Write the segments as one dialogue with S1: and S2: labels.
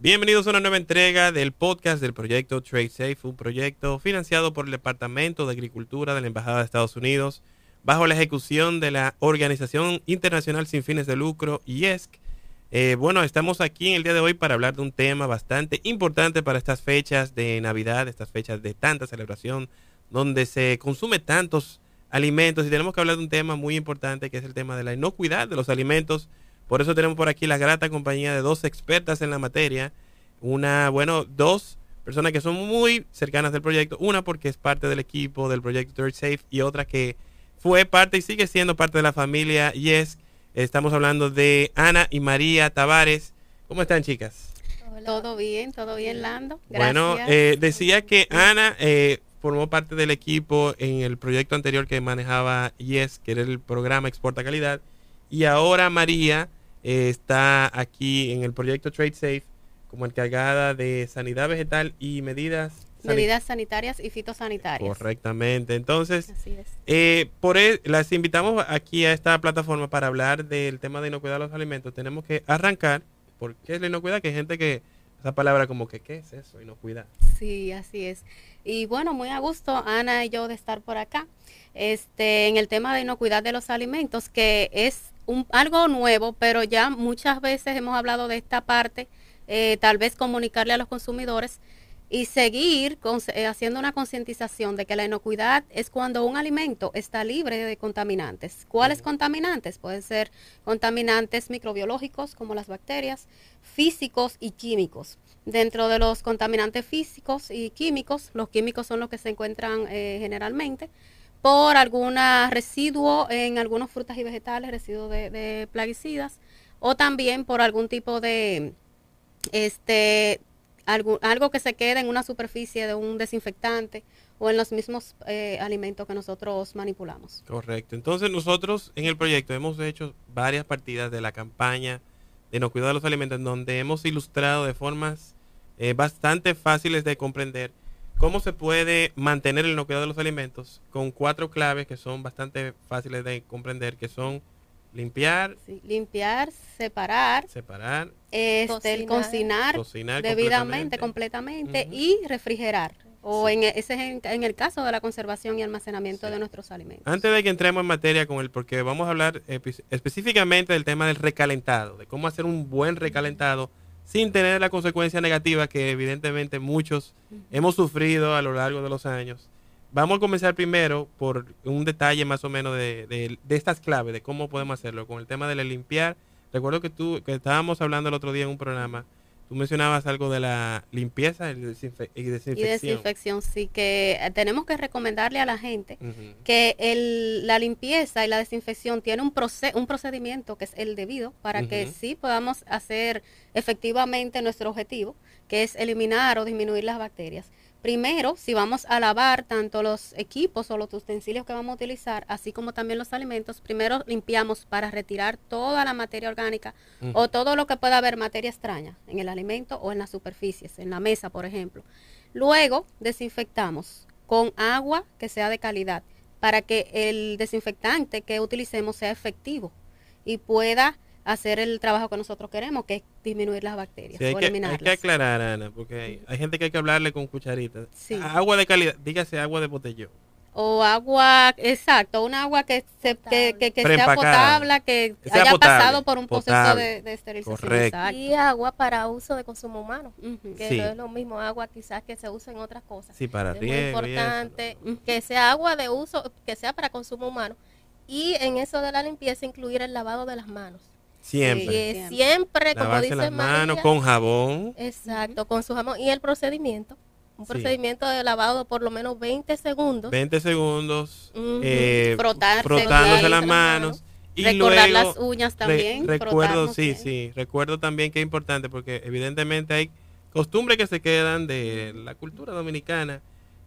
S1: Bienvenidos a una nueva entrega del podcast del proyecto Trade Safe, un proyecto financiado por el Departamento de Agricultura de la Embajada de Estados Unidos, bajo la ejecución de la Organización Internacional Sin Fines de Lucro, IESC. Eh, bueno, estamos aquí en el día de hoy para hablar de un tema bastante importante para estas fechas de Navidad, estas fechas de tanta celebración, donde se consume tantos alimentos y tenemos que hablar de un tema muy importante que es el tema de la inocuidad de los alimentos por eso tenemos por aquí la grata compañía de dos expertas en la materia. Una, bueno, dos personas que son muy cercanas del proyecto. Una porque es parte del equipo del proyecto Third Safe y otra que fue parte y sigue siendo parte de la familia Yes. Estamos hablando de Ana y María Tavares. ¿Cómo están, chicas?
S2: Todo bien, todo bien, Lando.
S1: Gracias. Bueno, eh, decía que Ana eh, formó parte del equipo en el proyecto anterior que manejaba Yes, que era el programa Exporta Calidad. Y ahora María eh, está aquí en el proyecto Trade Safe como encargada de sanidad vegetal y medidas
S2: medidas sanitarias y fitosanitarias.
S1: Correctamente. Entonces, eh, por e, las invitamos aquí a esta plataforma para hablar del tema de inocuidad de los alimentos. Tenemos que arrancar, porque es la inocuidad? Que hay gente que, esa palabra como que, ¿qué es eso? Inocuidad.
S2: Sí, así es. Y bueno, muy a gusto, Ana y yo, de estar por acá. Este, en el tema de inocuidad de los alimentos, que es algo nuevo, pero ya muchas veces hemos hablado de esta parte, eh, tal vez comunicarle a los consumidores y seguir eh, haciendo una concientización de que la inocuidad es cuando un alimento está libre de contaminantes. ¿Cuáles contaminantes? Pueden ser contaminantes microbiológicos como las bacterias, físicos y químicos. Dentro de los contaminantes físicos y químicos, los químicos son los que se encuentran eh, generalmente por algún residuo en algunas frutas y vegetales, residuos de, plaguicidas, o también por algún tipo de este algo, algo que se queda en una superficie de un desinfectante o en los mismos eh, alimentos que nosotros manipulamos.
S1: Correcto. Entonces nosotros en el proyecto hemos hecho varias partidas de la campaña de no cuidar los alimentos en donde hemos ilustrado de formas eh, bastante fáciles de comprender ¿Cómo se puede mantener el inocuidad de los alimentos? Con cuatro claves que son bastante fáciles de comprender, que son limpiar,
S2: limpiar, separar,
S1: separar,
S2: este, cocinar, cocinar, debidamente, completamente, y refrigerar. O en, e, ese es en, el caso de la conservación y almacenamiento de nuestros alimentos.
S1: Antes de que entremos en materia con el, porque vamos a hablar específicamente del tema del recalentado, de cómo hacer un buen recalentado sin tener la consecuencia negativa que evidentemente muchos hemos sufrido a lo largo de los años. Vamos a comenzar primero por un detalle más o menos de, de, estas claves, de cómo podemos hacerlo, con el tema de limpiar. Recuerdo que tú, que estábamos hablando el otro día en un programa Tú mencionabas algo de la limpieza y, desinfección.
S2: Y desinfección, sí, que tenemos que recomendarle a la gente que el, la limpieza y la desinfección tiene un, un procedimiento que es el debido para que sí podamos hacer efectivamente nuestro objetivo, que es eliminar o disminuir las bacterias. Primero, si vamos a lavar tanto los equipos o los utensilios que vamos a utilizar, así como también los alimentos, primero limpiamos para retirar toda la materia orgánica o todo lo que pueda haber materia extraña en el alimento o en las superficies, en la mesa, por ejemplo. Luego, desinfectamos con agua que sea de calidad para que el desinfectante que utilicemos sea efectivo y pueda hacer el trabajo que nosotros queremos, que es disminuir las bacterias
S1: hay, que, hay, que, aclarar, Ana, porque hay, gente que hay que hablarle con cucharitas. Agua de calidad, dígase agua de botellón.
S2: O agua, exacto, un agua que, se, que, sea potable, que, haya pasado por un proceso de, esterilización.
S3: Y agua para uso de consumo humano, que no es lo mismo agua quizás que se usa en otras cosas.
S1: Sí, para
S3: es muy importante que sea agua de uso, que sea para consumo humano. Y en eso de la limpieza incluir el lavado de las manos.
S1: Siempre.
S3: siempre, como dice las
S1: manos con jabón.
S3: Exacto, con su jabón. Y el procedimiento. Un procedimiento de lavado por lo menos 20 segundos.
S1: 20 segundos. Eh, frotándose las manos.
S2: Y Recordar las uñas también.
S1: recuerdo, sí, sí. Recuerdo también que es importante porque evidentemente hay costumbres que se quedan de la cultura dominicana.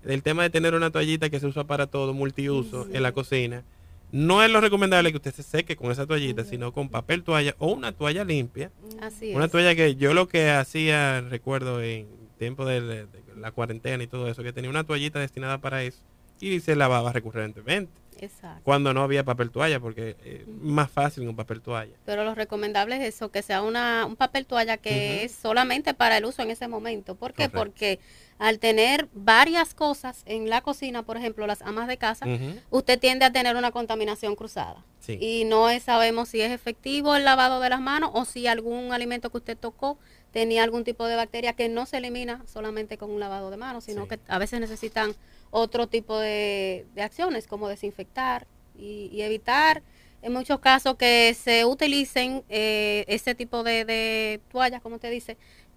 S1: Del tema de tener una toallita que se usa para todo, multiuso, en la cocina no es lo recomendable que usted se seque con esa toallita, sino con papel toalla o una toalla limpia.
S2: Así
S1: una toalla que yo lo que hacía, recuerdo en tiempo de, la cuarentena y todo eso, que tenía una toallita destinada para eso. y se lavaba recurrentemente.
S2: Exacto.
S1: Cuando no había papel toalla, porque es más fácil con papel toalla.
S2: Pero lo recomendable es eso, que sea una, un papel toalla que es solamente para el uso en ese momento. ¿Por qué?
S1: Correcto.
S2: Porque al tener varias cosas en la cocina, por ejemplo, las amas de casa, usted tiende a tener una contaminación cruzada.
S1: Sí.
S2: Y no sabemos si es efectivo el lavado de las manos o si algún alimento que usted tocó tenía algún tipo de bacteria que no se elimina solamente con un lavado de manos, sino
S1: Sí.
S2: que a veces necesitan otro tipo de, de acciones como desinfectar y, y evitar en muchos casos que se utilicen eh, ese tipo de, de toallas, como usted dice,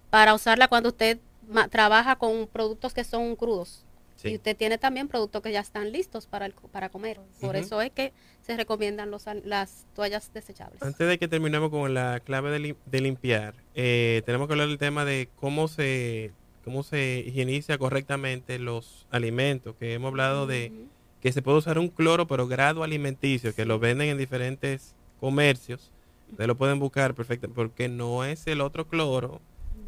S2: para usarla cuando usted trabaja con productos que son crudos.
S1: Sí.
S2: Y usted tiene también productos que ya están listos para, el para comer. Por eso es que se recomiendan los, las toallas desechables.
S1: Antes de que terminemos con la clave de, lim- de limpiar, eh, tenemos que hablar del tema de cómo se cómo se higieniza correctamente los alimentos, que hemos hablado de que se puede usar un cloro, pero grado alimenticio, que lo venden en diferentes comercios. Ustedes lo pueden buscar perfecto, porque no es el otro cloro.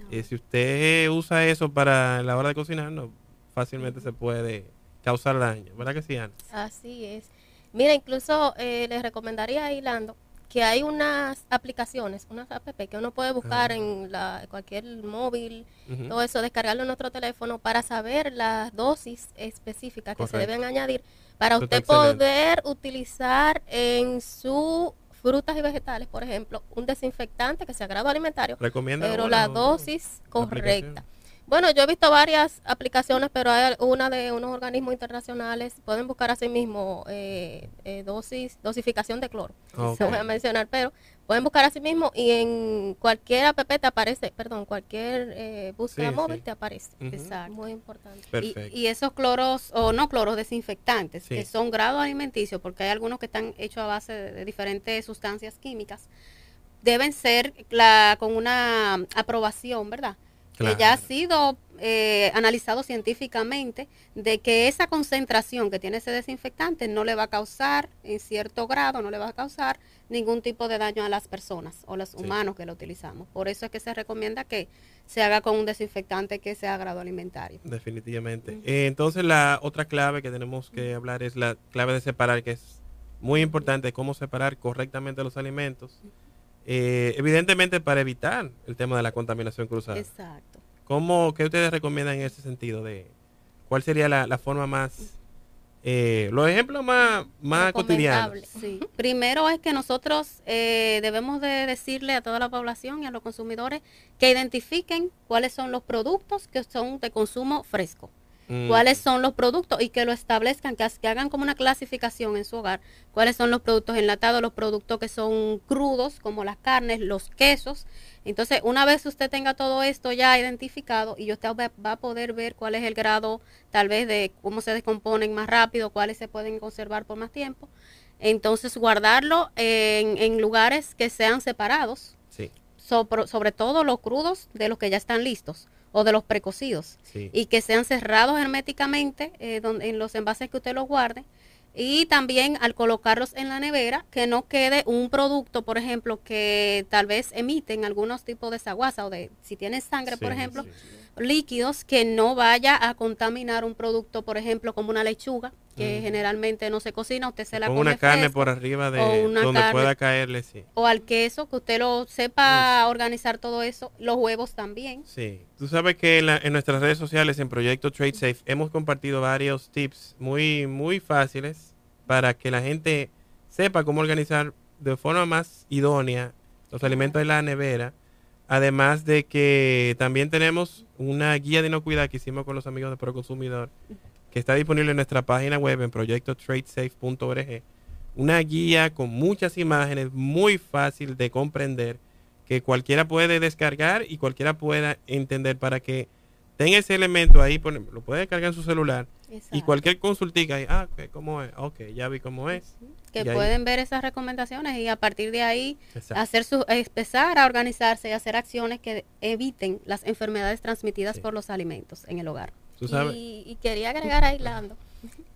S2: No.
S1: Eh, si usted usa eso para la hora de cocinar, no, fácilmente se puede causar daño. ¿Verdad que sí, Ana?
S3: Así es. Mira, incluso eh, les recomendaría a Hilando que hay unas aplicaciones, unas app que uno puede buscar
S1: Ah.
S3: en la, cualquier móvil, todo eso, descargarlo en nuestro teléfono para saber las dosis específicas que se deben añadir para
S1: Eso
S3: usted poder utilizar en sus frutas y vegetales, por ejemplo, un desinfectante que sea grado alimentario,
S1: ¿Recomienda
S3: pero la dosis correcta. Bueno, yo he visto varias aplicaciones, pero hay una de unos organismos internacionales. Pueden buscar así mismo eh, eh, dosis, dosificación de cloro.
S1: Ok.
S3: Se voy a mencionar, pero pueden buscar así mismo y en cualquier app te aparece, perdón, cualquier eh, búsqueda
S1: Sí,
S3: móvil
S1: sí.
S3: te aparece.
S1: Ujú.
S2: Exacto.
S3: Muy importante.
S2: Y,
S1: Perfecto.
S2: y esos cloros, o no cloros desinfectantes,
S1: Sí.
S2: que son grado alimenticio, porque hay algunos que están hechos a base de, de diferentes sustancias químicas, deben ser la, con una aprobación, ¿verdad? Que ya ha sido eh, analizado científicamente de que esa concentración que tiene ese desinfectante no le va a causar, en cierto grado, no le va a causar ningún tipo de daño a las personas o los
S1: Sí.
S2: humanos que lo utilizamos. Por eso es que se recomienda que se haga con un desinfectante que sea grado alimentario.
S1: Definitivamente. Eh, entonces la otra clave que tenemos que hablar es la clave de separar, que es muy importante, cómo separar correctamente los alimentos. Eh, evidentemente para evitar el tema de la contaminación cruzada.
S2: Exacto.
S1: ¿Cómo, ¿Qué ustedes recomiendan en ese sentido? de ¿Cuál sería la, la forma más, eh, los ejemplos más, más cotidianos?
S2: Sí. Primero es que nosotros eh, debemos de decirle a toda la población y a los consumidores que identifiquen cuáles son los productos que son de consumo fresco.
S1: Mm,
S2: cuáles son los productos y que lo establezcan, que, ha- que hagan como una clasificación en su hogar, cuáles son los productos enlatados, los productos que son crudos, como las carnes, los quesos. Entonces, una vez usted tenga todo esto ya identificado y usted va, va a poder ver cuál es el grado tal vez de cómo se descomponen más rápido, cuáles se pueden conservar por más tiempo, entonces guardarlo en, en lugares que sean separados,
S1: Sí,
S2: sobre, sobre todo los crudos de los que ya están listos o de los precocidos
S1: sí.
S2: y que sean cerrados herméticamente eh, donde, en los envases que usted los guarde. Y también al colocarlos en la nevera, que no quede un producto, por ejemplo, que tal vez emiten algunos tipos de saguasa o de, si tiene sangre, por ejemplo,
S1: sí.
S2: Líquidos, que no vaya a contaminar un producto, por ejemplo, como una lechuga, que
S1: Mm.
S2: generalmente no se cocina, usted se la come
S1: una carne
S2: fresca,
S1: por arriba de
S2: o una
S1: donde
S2: carne-
S1: pueda caerle, sí.
S2: O al queso, que usted lo sepa organizar todo eso. Los huevos también.
S1: Sí, tú sabes que en, la- en nuestras redes sociales, en Proyecto Trade Safe, hemos compartido varios tips muy, muy fáciles para que la gente sepa cómo organizar de forma más idónea los alimentos en la nevera. Además de que también tenemos una guía de inocuidad que hicimos con los amigos de Proconsumidor, que está disponible en nuestra página web en proyectotradesafe.org. Una guía con muchas imágenes, muy fácil de comprender, que cualquiera puede descargar y cualquiera pueda entender para que tenga ese elemento ahí, lo puede descargar en su celular y cualquier consultica ahí, ah, ¿cómo es? Ok, ya vi cómo es.
S2: que
S1: y ahí-
S2: pueden ver esas recomendaciones y a partir de ahí
S1: Exacto.
S2: hacer su, empezar a organizarse y hacer acciones que eviten las enfermedades transmitidas
S1: Sí.
S2: por los alimentos en el hogar.
S1: Tú sabes.
S3: Y, y quería agregar a Hilando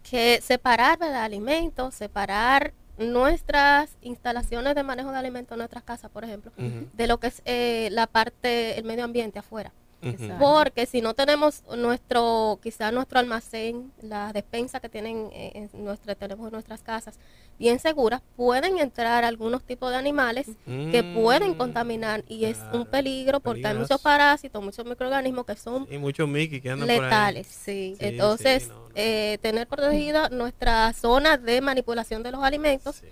S3: que separar ¿verdad? alimentos, separar nuestras instalaciones de manejo de alimentos en nuestras casas, por ejemplo, de lo que es eh, la parte, el medio ambiente afuera. Porque si no tenemos nuestro, quizá nuestro almacén, la despensa que tienen eh, en nuestra, tenemos en nuestras casas, bien seguras, pueden entrar algunos tipos de animales que pueden
S1: Mm,
S3: contaminar y es un peligro porque hay
S1: peligroso.
S3: muchos parásitos, muchos microorganismos que son
S1: Y muchos Mickey que andan por ahí.
S3: letales.
S2: Sí.
S1: Sí,
S3: Entonces,
S1: sí, no, no.
S3: eh, tener protegida nuestra zona de manipulación de los alimentos
S1: Sí.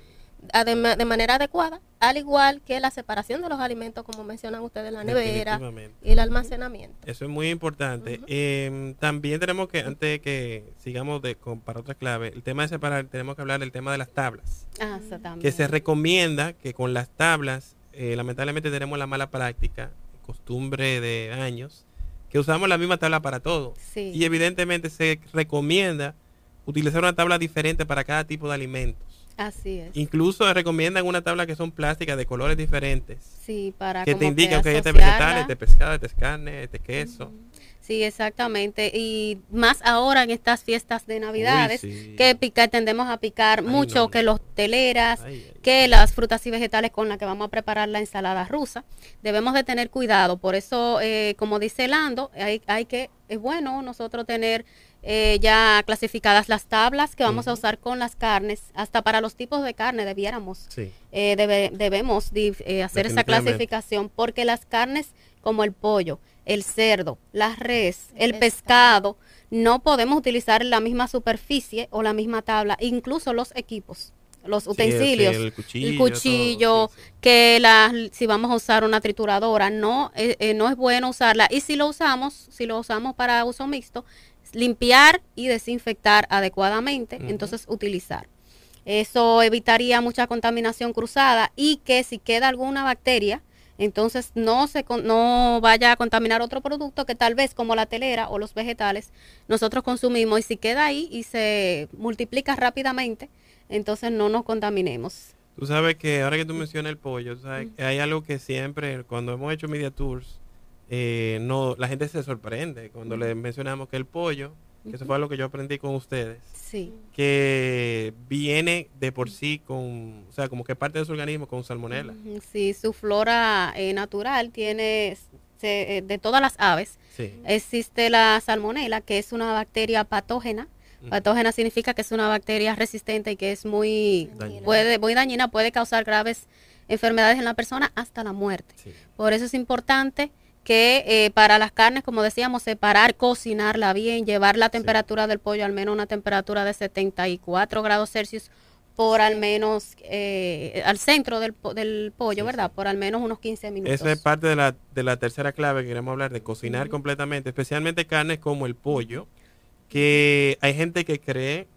S3: De, ma- de manera adecuada, al igual que la separación de los alimentos, como mencionan ustedes, la nevera y el almacenamiento.
S1: Eso es muy importante. Eh, también tenemos que, antes de que sigamos de, con, para otra clave, el tema de separar, tenemos que hablar del tema de las tablas.
S2: Ah, eso también.
S1: Que se recomienda que con las tablas, eh, lamentablemente tenemos la mala práctica, costumbre de años, que usamos la misma tabla para todo.
S2: Sí.
S1: Y evidentemente se recomienda utilizar una tabla diferente para cada tipo de alimentos.
S2: Así es.
S1: Incluso recomiendan una tabla que son plásticas de colores diferentes.
S2: Sí, para
S1: Que te
S2: como
S1: indica que este vegetal, este es pescado, este es carne, este es queso.
S2: Sí, exactamente. Y más ahora en estas fiestas de Navidades,
S1: Uy, sí.
S2: que picar, tendemos a picar
S1: Ay,
S2: mucho,
S1: no, no.
S2: que los teleras,
S1: Ay, ay,
S2: que las frutas y vegetales con las que vamos a preparar la ensalada rusa. Debemos de tener cuidado. Por eso, eh, como dice Lando, hay, hay que, es bueno nosotros tener eh, ya clasificadas las tablas que vamos a usar con las carnes. Hasta para los tipos de carne debiéramos
S1: Sí.
S2: eh, debe- debemos eh, hacer esa clasificación porque las carnes como el pollo, el cerdo, la res, el
S3: El
S2: pescado, no podemos utilizar la misma superficie o la misma tabla, incluso los equipos, los utensilios,
S1: sí, el cuchillo,
S2: el cuchillo,
S1: todo, sí, sí.
S2: que la, si vamos a usar una trituradora, no, eh, eh, no es bueno usarla. Y si lo usamos, si lo usamos para uso mixto, limpiar y desinfectar adecuadamente, entonces utilizar. Eso evitaría mucha contaminación cruzada y que si queda alguna bacteria, entonces no se no vaya a contaminar otro producto que tal vez como la telera o los vegetales nosotros consumimos y si queda ahí y se multiplica rápidamente, entonces no nos contaminemos.
S1: Tú sabes que ahora que tú mencionas el pollo, tú sabes que hay algo que siempre, cuando hemos hecho media tours, eh, no, la gente se sorprende cuando le mencionamos que el pollo, que eso fue algo que yo aprendí con ustedes,
S2: Sí.
S1: que viene de por sí con, o sea, como que parte de su organismo con salmonela.
S2: Sí, su flora eh, natural tiene, se- eh, de todas las aves,
S1: Sí.
S2: existe la salmonela, que es una bacteria patógena. Patógena significa que es una bacteria resistente y que es muy,
S1: Dañina.
S2: puede, muy dañina, puede causar graves enfermedades en la persona hasta la muerte.
S1: Sí.
S2: Por eso es importante que eh, para las carnes, como decíamos, separar, cocinarla bien, llevar la temperatura del pollo al menos una temperatura de 74 grados Celsius por al menos eh, al centro del, del pollo,
S1: Sí,
S2: ¿verdad?
S1: sí.
S2: Por al menos unos 15 minutos.
S1: Esa es parte de la, de la tercera clave que queremos hablar, de cocinar completamente, especialmente carnes como el pollo, que hay gente que cree,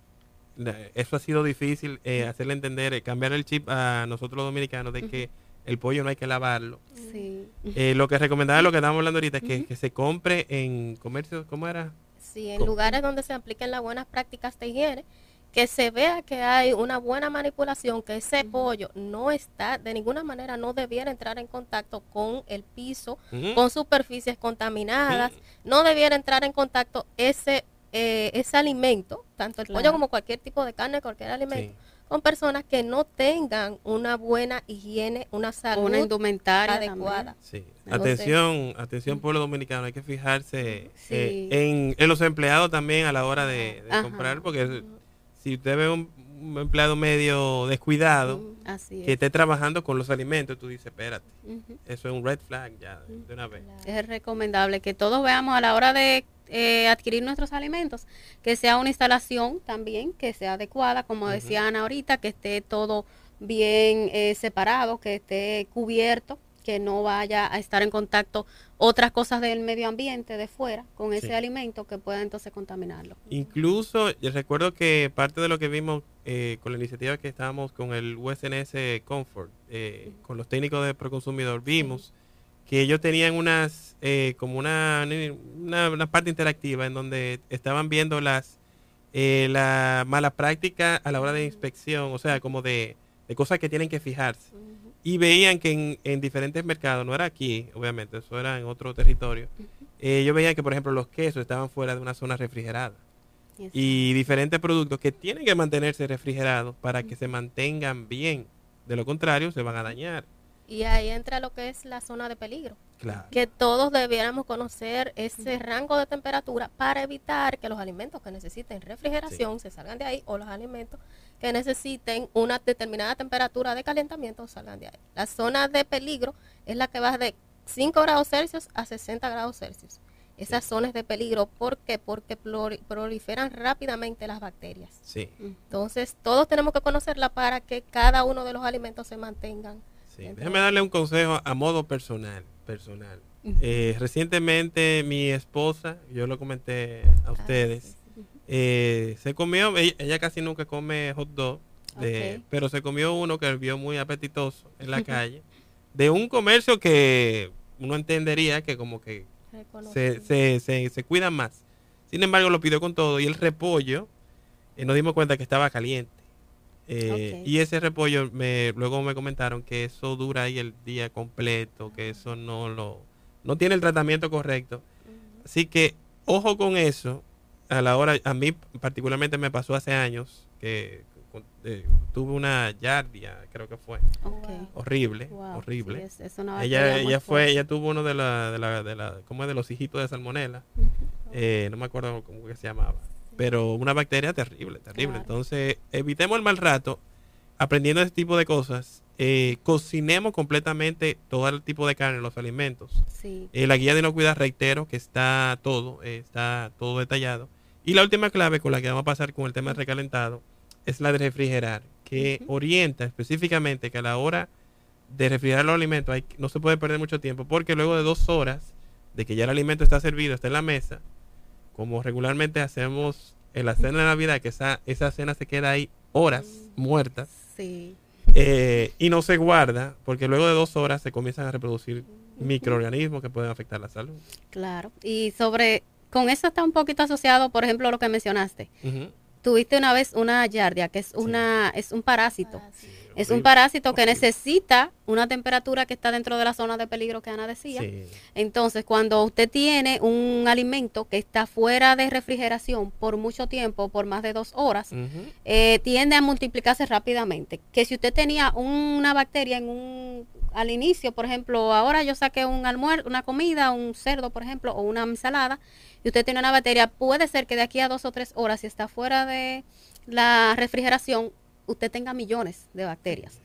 S1: la- eso ha sido difícil eh, hacerle entender, eh, cambiar el chip a nosotros los dominicanos de que el pollo no hay que lavarlo.
S2: Sí.
S1: Eh, lo que recomendaba, lo que estábamos hablando ahorita, es que, se compre en comercios, ¿cómo era?
S3: Sí, en
S1: Co-
S3: lugares donde se apliquen las buenas prácticas de higiene, que se vea que hay una buena manipulación, que ese pollo no está, de ninguna manera no debiera entrar en contacto con el piso, con superficies contaminadas, no debiera entrar en contacto ese, eh, ese alimento, tanto el pollo como cualquier tipo de carne, cualquier alimento,
S1: Sí.
S3: Con personas que no tengan una buena higiene, una salud
S2: Una indumentaria
S3: adecuada.
S1: Sí.
S3: Entonces-
S1: Atención, atención pueblo dominicano, hay que fijarse
S2: Sí.
S1: eh, en, en los empleados también a la hora de, comprar, porque si usted ve un, un empleado medio descuidado.
S2: Así es.
S1: que esté trabajando con los alimentos, tú dices, espérate, eso es un red flag ya de, de una vez.
S2: Es recomendable que todos veamos a la hora de eh, adquirir nuestros alimentos, que sea una instalación también, que sea adecuada, como decía Ana ahorita, que esté todo bien eh, separado, que esté cubierto, que no vaya a estar en contacto otras cosas del medio ambiente de fuera con ese
S1: Sí.
S2: alimento que pueda entonces contaminarlo.
S1: Incluso, yo recuerdo que parte de lo que vimos eh, con la iniciativa que estábamos con el USNS Comfort, eh, con los técnicos de Proconsumidor, vimos que ellos tenían unas, eh, como una, una, una parte interactiva en donde estaban viendo las eh, la mala práctica a la hora de inspección, o sea, como de, de cosas que tienen que fijarse. Y veían que en, en diferentes mercados, no era aquí, obviamente, eso era en otro territorio, eh, ellos veían que, por ejemplo, los quesos estaban fuera de una zona refrigerada y diferentes productos que tienen que mantenerse refrigerados para que se mantengan bien. De lo contrario, se van a dañar.
S3: Y ahí entra lo que es la zona de peligro.
S1: Claro.
S3: Que todos debiéramos conocer ese rango de temperatura para evitar que los alimentos que necesiten refrigeración se salgan de ahí o los alimentos que necesiten una determinada temperatura de calentamiento salgan de ahí. La zona de peligro es la que va de 5 grados Celsius a 60 grados Celsius. Esas zonas de peligro, ¿por qué? Porque proliferan rápidamente las bacterias.
S1: Sí,
S3: Entonces, todos tenemos que conocerla para que cada uno de los alimentos se mantengan.
S1: sí. Déjame darle un consejo a modo personal, personal. Eh, recientemente mi esposa, yo lo comenté a ustedes, eh, se comió, ella, ella casi nunca come hot dog, de- pero se comió uno que vio muy apetitoso en la calle, de un comercio que uno entendería que como que se, se, se, se cuidan más. Sin embargo, lo pidió con todo y el repollo, eh, nos dimos cuenta que estaba caliente. Eh. Y ese repollo, me, luego me comentaron que eso dura ahí el día completo, que eso no lo no tiene el tratamiento correcto. Así que ojo con eso. A la hora, a mí particularmente me pasó hace años que eh, tuve una yardia, creo que fue
S2: Ok.
S1: horrible,
S2: Wow,
S1: horrible.
S2: sí, es- es una
S1: ella ella fue,
S2: fuerte.
S1: ella tuvo uno de la, de la, de la, ¿cómo es? de los hijitos de salmonela. Eh, no me acuerdo cómo que se llamaba. Pero una bacteria terrible, terrible.
S2: Claro.
S1: Entonces, evitemos el mal rato aprendiendo ese tipo de cosas. Eh, cocinemos completamente todo el tipo de carne, los alimentos.
S2: Sí.
S1: Eh, la guía de inocuidad, reitero, que está todo, eh, está todo detallado. Y la última clave con la que vamos a pasar con el tema del recalentado es la de refrigerar, que orienta específicamente que a la hora de refrigerar los alimentos hay, no se puede perder mucho tiempo, porque luego de dos horas de que ya el alimento está servido, está en la mesa, como regularmente hacemos en la cena de Navidad, que esa, esa cena se queda ahí horas muertas
S2: Sí.
S1: eh, y no se guarda, porque luego de dos horas se comienzan a reproducir microorganismos que pueden afectar la salud.
S2: Claro. Y sobre, con eso está un poquito asociado, por ejemplo, lo que mencionaste. Tuviste una vez una yardia, que es una, es un parásito. Es un parásito que necesita una temperatura que está dentro de la zona de peligro que Ana decía.
S1: Sí.
S2: Entonces, cuando usted tiene un alimento que está fuera de refrigeración por mucho tiempo, por más de dos horas, eh, tiende a multiplicarse rápidamente. Que si usted tenía una bacteria en un al inicio, por ejemplo, ahora yo saqué un almuerzo, una comida, un cerdo, por ejemplo, o una ensalada, y usted tiene una bacteria, puede ser que de aquí a dos o tres horas, si está fuera de la refrigeración, usted tenga millones de bacterias.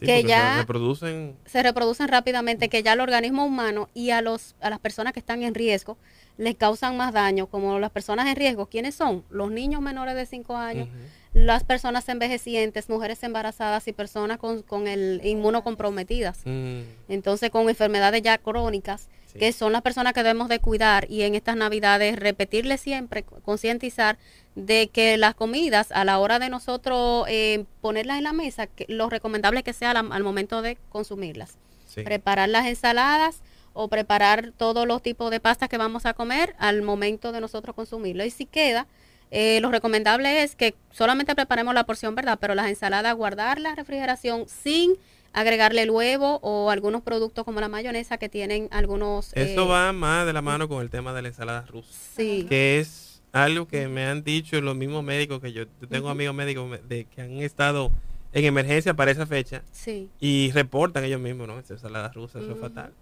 S1: Sí,
S2: que ya-
S1: se reproducen
S2: Se reproducen rápidamente, que ya al organismo humano y a los a las personas que están en riesgo les causan más daño, como las personas en riesgo, ¿quiénes son? Los niños menores de 5 años, las personas envejecientes, mujeres embarazadas y personas con, con el inmunocomprometidas.
S1: Mm,
S2: Entonces, con enfermedades ya crónicas,
S1: sí.
S2: que son las personas que debemos de cuidar y en estas navidades repetirles siempre, concientizar de que las comidas a la hora de nosotros eh, ponerlas en la mesa, que lo recomendable es que sea al, al momento de consumirlas.
S1: Sí.
S2: Preparar las ensaladas o preparar todos los tipos de pastas que vamos a comer al momento de nosotros consumirlo. Y si queda, eh, lo recomendable es que solamente preparemos la porción, ¿verdad? Pero las ensaladas guardarlas en refrigeración sin agregarle el huevo o algunos productos como la mayonesa que tienen algunos...
S1: Eso
S2: eh,
S1: va más de la mano con el tema de la ensalada rusa,
S2: Sí,
S1: que es algo que me han dicho los mismos médicos que yo, yo tengo amigos médicos de que han estado en emergencia para esa fecha
S2: sí.
S1: y reportan ellos mismos, ¿no? Esa ensalada rusa, eso es fatal.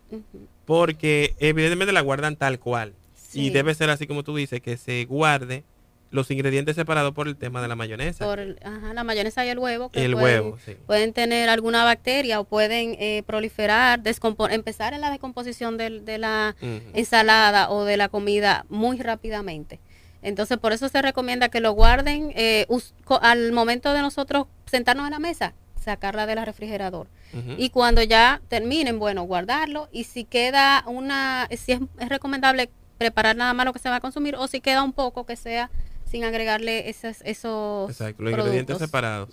S1: Porque evidentemente la guardan tal cual. Y debe ser así como tú dices, que se guarde los ingredientes separados por el tema de la mayonesa.
S2: Por el- ajá, la mayonesa y el huevo. que
S1: el
S2: pueden-
S1: huevo, sí.
S2: pueden tener alguna bacteria o pueden eh, proliferar, empezar en la descomposición del- de, la ensalada o de la comida muy rápidamente. Entonces, por eso se recomienda que lo guarden eh, al momento de nosotros sentarnos a la mesa, sacarla del refrigerador. Y cuando ya terminen, bueno, guardarlo. Y si queda una, si es, es recomendable preparar nada más lo que se va a consumir, o si queda un poco que sea sin agregarle esos, esos
S1: Exacto, los ingredientes separados.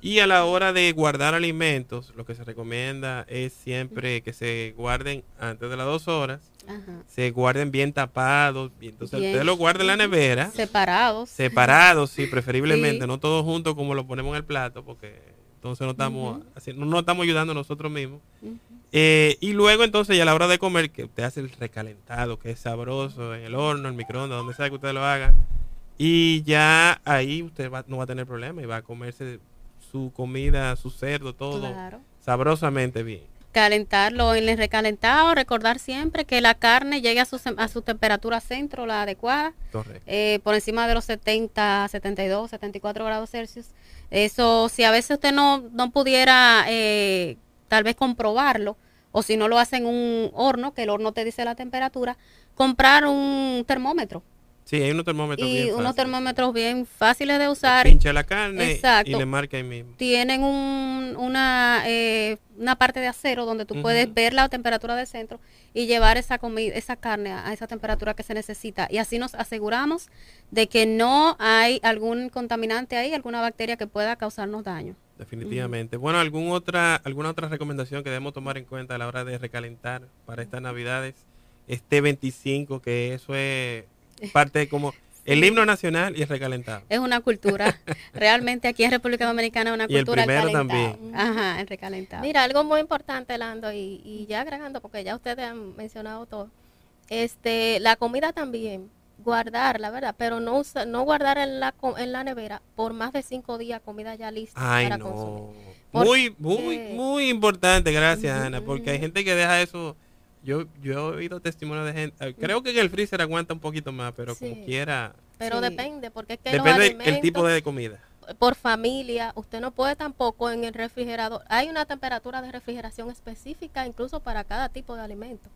S1: Y a la hora de guardar alimentos, lo que se recomienda es siempre que se guarden antes de las dos horas,
S2: Ajá.
S1: se guarden bien tapados, entonces
S2: Bien.
S1: usted lo guarda en la nevera,
S2: Separados.
S1: separados, sí, preferiblemente,
S2: Sí.
S1: no todos juntos como lo ponemos en el plato, porque entonces no estamos, haciendo, no nos estamos ayudando nosotros mismos. Eh, y luego entonces ya a la hora de comer, que usted hace el recalentado, que es sabroso, en el horno, en el microondas, donde sea que usted lo haga. Y ya ahí usted va- no va a tener problema y va a comerse su comida, su cerdo, todo
S2: Claro.
S1: sabrosamente bien.
S2: Calentarlo en el recalentado, recordar siempre que la carne llegue a su, a su temperatura centro, la adecuada, eh, por encima de los 70, 72, 74 grados Celsius. Eso, si a veces usted no, no pudiera eh, tal vez comprobarlo, o si no lo hace en un horno, que el horno te dice la temperatura, comprar un termómetro
S1: Sí, hay unos termómetros
S2: y
S1: bien
S2: unos termómetros bien fáciles de usar.
S1: Pincha la carne y le marca ahí mismo.
S2: Tienen un, una, eh, una parte de acero donde tú puedes ver la temperatura del centro y llevar esa comida, esa carne a, esa temperatura que se necesita. Y así nos aseguramos de que no hay algún contaminante ahí, alguna bacteria que pueda causarnos daño.
S1: Definitivamente. Bueno, ¿algún otra, ¿alguna otra recomendación que debemos tomar en cuenta a la hora de recalentar para estas navidades? Este 25, que eso es parte como el himno nacional y el recalentado.
S2: Es una cultura. Realmente aquí en República Dominicana es una cultura.
S1: Y el primero también.
S2: Ajá, el recalentado.
S3: Mira, algo muy importante, Lando, y, y ya agregando, porque ya ustedes han mencionado todo. Este, la comida también, guardarla, ¿verdad? Pero no no guardar en la, en la nevera por más de cinco días comida ya lista
S1: para consumir. Muy, muy, muy importante, gracias Ana, porque hay gente que deja eso yo, yo he oído testimonio de gente, eh, creo que en el freezer aguanta un poquito más, pero como quiera.
S3: Pero depende, porque es que
S1: depende del tipo de comida.
S3: Por familia, usted no puede tampoco en el refrigerador. Hay una temperatura de refrigeración específica incluso para cada tipo de alimento.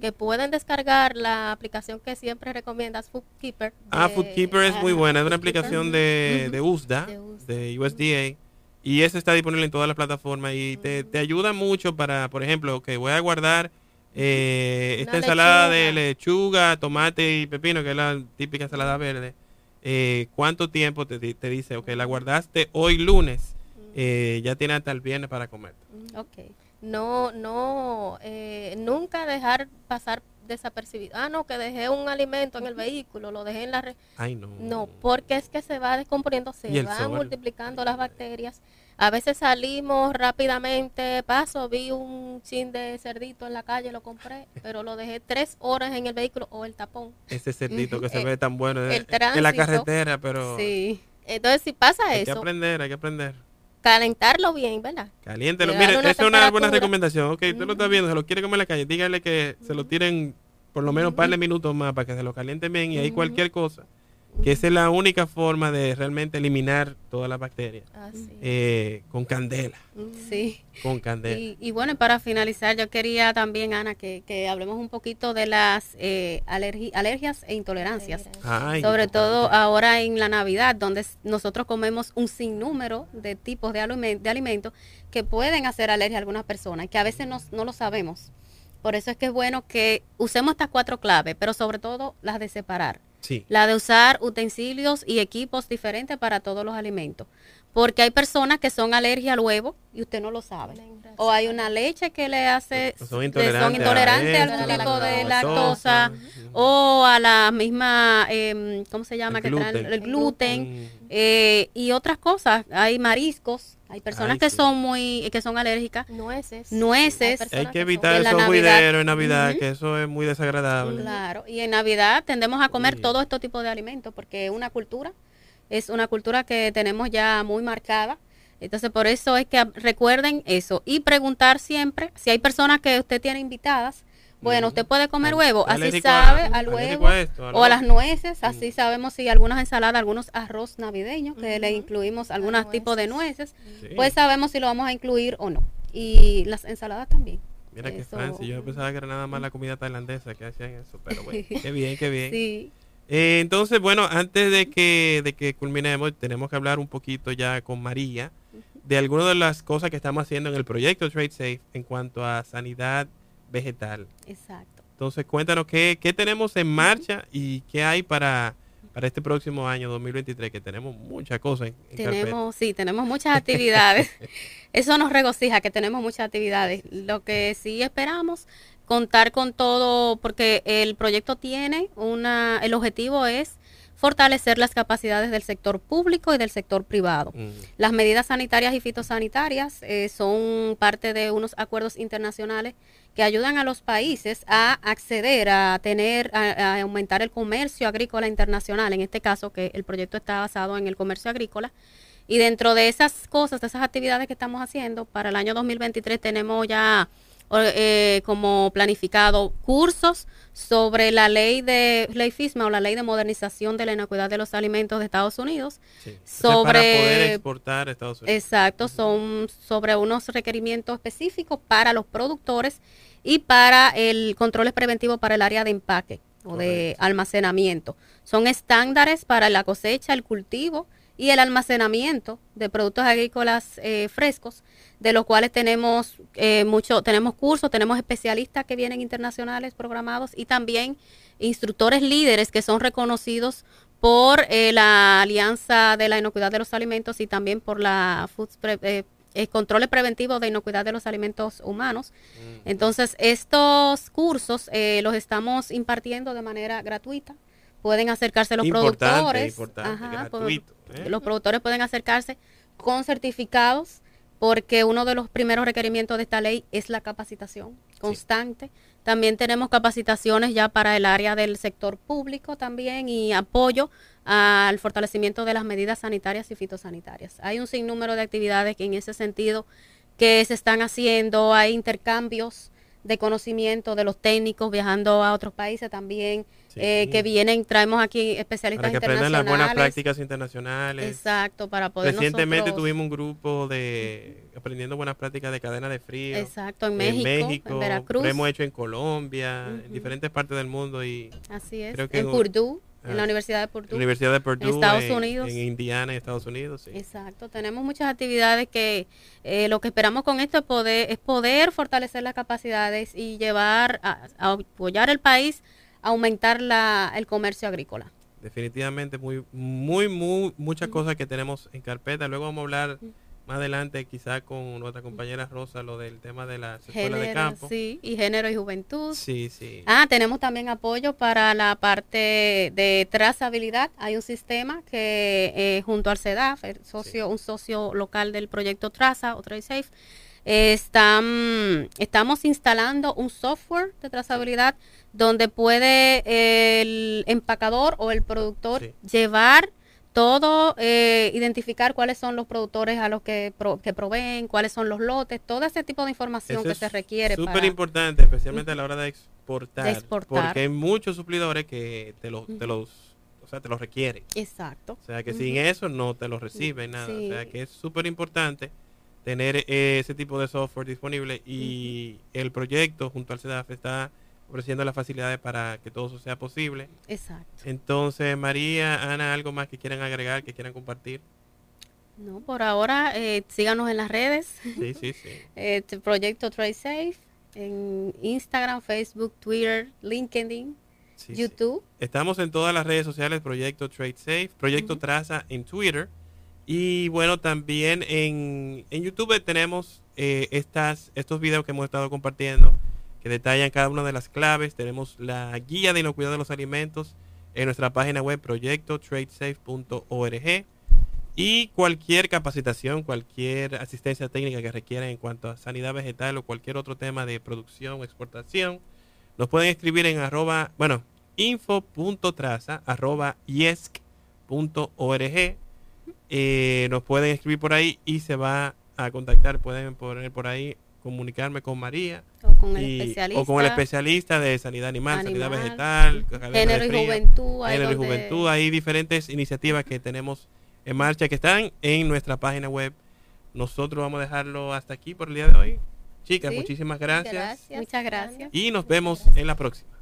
S3: Que pueden descargar la aplicación que siempre recomiendas, Foodkeeper.
S1: ah, Foodkeeper es muy buena, es una aplicación de, de, USDA, de, USDA. Y esa está disponible en todas las plataformas y te, te ayuda mucho para, por ejemplo, que voy a guardar eh, esta ensalada de lechuga, tomate y pepino, que es la típica ensalada verde, eh, ¿cuánto tiempo te, te, dice? Ok, la guardaste hoy lunes, eh, ya tiene hasta el viernes para comer.
S3: Ok. No, no, eh, nunca dejar pasar desapercibido. Ah, no, que dejé un alimento en el vehículo, lo dejé en la...
S1: Ay, no.
S3: No, porque es que se va descomponiendo, se van multiplicando las bacterias. A veces salimos rápidamente, paso, vi un chin de cerdito en la calle, lo compré, pero lo dejé tres horas en el vehículo o el tapón.
S1: Ese cerdito que se ve tan bueno en, la carretera, pero...
S3: Sí. Entonces, si pasa eso...
S1: Hay que aprender, hay que aprender.
S3: Calentarlo bien, ¿verdad?
S1: Caliéntelo. Mire, esa es una buena recomendación. Ok, tú lo estás viendo, se lo quiere comer en la calle, dígale que se lo tiren por lo menos un par de minutos más para que se lo caliente bien y ahí cualquier cosa que esa es la única forma de realmente eliminar todas las bacterias ah, eh, con candela.
S2: Sí.
S1: Con candela.
S2: Y, bueno, para finalizar, yo quería también, Ana, que, hablemos un poquito de las eh, alergias e intolerancias. Sobre todo ahora en la Navidad, donde nosotros comemos un sinnúmero de tipos de, de alimentos que pueden hacer alergia a algunas personas, que a veces no, no lo sabemos. Por eso es que es bueno que usemos estas cuatro claves, pero sobre todo las de separar la de usar utensilios y equipos diferentes para todos los alimentos. Porque hay personas que son alergia al huevo y usted no lo sabe. O hay una leche que le hace,
S1: son intolerantes,
S2: al tipo de lactosa o a la misma, eh, ¿cómo se llama?
S1: El
S2: que
S1: gluten.
S2: el gluten eh, y otras cosas. Hay mariscos. Hay personas que son muy, que son alérgicas.
S3: Nueces.
S2: Nueces.
S1: Hay, que evitar esos juideros en Navidad, que eso es muy desagradable.
S2: Claro. Y en Navidad tendemos a comer todo este tipo de alimentos porque es una cultura es una cultura que tenemos ya muy marcada. Entonces, por eso es que recuerden eso y preguntar siempre si hay personas que usted tiene invitadas. Bueno, usted puede comer huevo, así sabe al huevo o a las nueces, así sabemos si algunas ensaladas, algunos arroz navideños que le incluimos algunos tipos de nueces, pues sabemos si lo vamos a incluir o no. Y las ensaladas también.
S1: Mira qué fancy, yo pensaba que era nada más la comida tailandesa que hacían eso, pero bueno, qué bien, qué bien.
S2: Sí.
S1: Eh, entonces, bueno, antes de que, de que culminemos, tenemos que hablar un poquito ya con María de algunas de las cosas que estamos haciendo en el proyecto Trade Safe en cuanto a sanidad vegetal.
S2: Exacto.
S1: Entonces, cuéntanos qué, qué tenemos en marcha y qué hay para, para este próximo año 2023, que tenemos muchas cosas en,
S2: Tenemos, sí, tenemos muchas actividades. Eso nos regocija que tenemos muchas actividades. Lo que sí esperamos contar con todo, porque el proyecto tiene una, el objetivo es fortalecer las capacidades del sector público y del sector privado. Mm. Las medidas sanitarias y fitosanitarias eh, son parte de unos acuerdos internacionales que ayudan a los países a acceder a tener, a, aumentar el comercio agrícola internacional, en este caso que el proyecto está basado en el comercio agrícola. Y dentro de esas cosas, de esas actividades que estamos haciendo, para el año 2023 tenemos ya eh, como planificado cursos sobre la ley de ley FISMA o la ley de modernización de la inocuidad de los alimentos de Estados Unidos.
S1: Sobre para poder exportar a Estados Unidos.
S2: Exacto, son sobre unos requerimientos específicos para los productores y para el control preventivo para el área de empaque o de almacenamiento. Son estándares para la cosecha, el cultivo y el almacenamiento de productos agrícolas eh, frescos, de los cuales tenemos eh, mucho, tenemos cursos, tenemos especialistas que vienen internacionales programados y también instructores líderes que son reconocidos por eh, la Alianza de la Inocuidad de los Alimentos y también por la Food Controles Preventivos de Inocuidad de los Alimentos Humanos. Mm. Entonces, estos cursos los estamos impartiendo de manera gratuita pueden acercarse los productores. ¿Eh? Los productores pueden acercarse con certificados porque uno de los primeros requerimientos de esta ley es la capacitación constante. También tenemos capacitaciones ya para el área del sector público también y apoyo al fortalecimiento de las medidas sanitarias y fitosanitarias. Hay un sinnúmero de actividades que en ese sentido que se están haciendo, hay intercambios de conocimiento de los técnicos viajando a otros países también eh, que vienen, traemos aquí especialistas
S1: para que aprendan las buenas prácticas internacionales.
S2: Exacto, para poder
S1: Recientemente tuvimos un grupo de aprendiendo buenas prácticas de cadena de frío.
S2: Exacto, en México, en, Veracruz.
S1: Lo hemos hecho en Colombia, en diferentes partes del mundo y
S2: Así es. en Purdue. En la Universidad de Purdue.
S1: Universidad de Purdue.
S2: En Estados Unidos.
S1: En Indiana, en Estados Unidos, sí.
S2: Exacto. Tenemos muchas actividades que eh, lo que esperamos con esto es poder, es poder fortalecer las capacidades y llevar a apoyar el país aumentar la, el comercio agrícola.
S1: Definitivamente, muy, muy, muy, muchas cosas que tenemos en carpeta. Luego vamos a hablar más adelante, quizá con nuestra compañera Rosa, lo del tema de la escuela de campo.
S2: Sí, y género y juventud.
S1: Sí, sí.
S2: Ah, tenemos también apoyo para la parte de trazabilidad. Hay un sistema que eh, junto al CEDAF, el socio, un socio local del proyecto Traza o TraceSafe, están, estamos instalando un software de trazabilidad donde puede el empacador o el productor llevar todo, eh, identificar cuáles son los productores a los que, que proveen, cuáles son los lotes, todo ese tipo de información que se requiere.
S1: Súper importante, especialmente a la hora de exportar, Porque hay muchos suplidores que te, los te los o sea, te los requieren.
S2: Exacto.
S1: O sea, que sin eso no te lo reciben nada. O sea, que es súper importante tener ese tipo de software disponible y el proyecto junto al CEDAF está ofreciendo las facilidades para que todo eso sea posible.
S2: Exacto.
S1: Entonces, María, Ana, ¿algo más que quieran agregar, que quieran compartir?
S2: No, por ahora eh, síganos en las redes.
S1: Sí, sí, sí.
S2: este proyecto Safe en Instagram, Facebook, Twitter, LinkedIn, YouTube.
S1: Estamos en todas las redes sociales, Proyecto Trade Safe, Proyecto Traza en Twitter. Y bueno, también en, en YouTube tenemos eh, estas, estos videos que hemos estado compartiendo detallan cada una de las claves. Tenemos la guía de inocuidad de los alimentos en nuestra página web proyectotradesafe.org y cualquier capacitación, cualquier asistencia técnica que requieran en cuanto a sanidad vegetal o cualquier otro tema de producción o exportación, nos pueden escribir en arroba, bueno, info.traza arroba eh, nos pueden escribir por ahí y se va a contactar, pueden poner por ahí comunicarme con María
S2: o con el, especialista,
S1: o con el especialista de sanidad animal, sanidad vegetal,
S2: género y juventud.
S1: Género y juventud. Hay diferentes iniciativas que tenemos en marcha que están en nuestra página web. Nosotros vamos a dejarlo hasta aquí por el día de hoy. Chicas, muchísimas gracias.
S2: Muchas gracias.
S1: Y nos vemos en la próxima.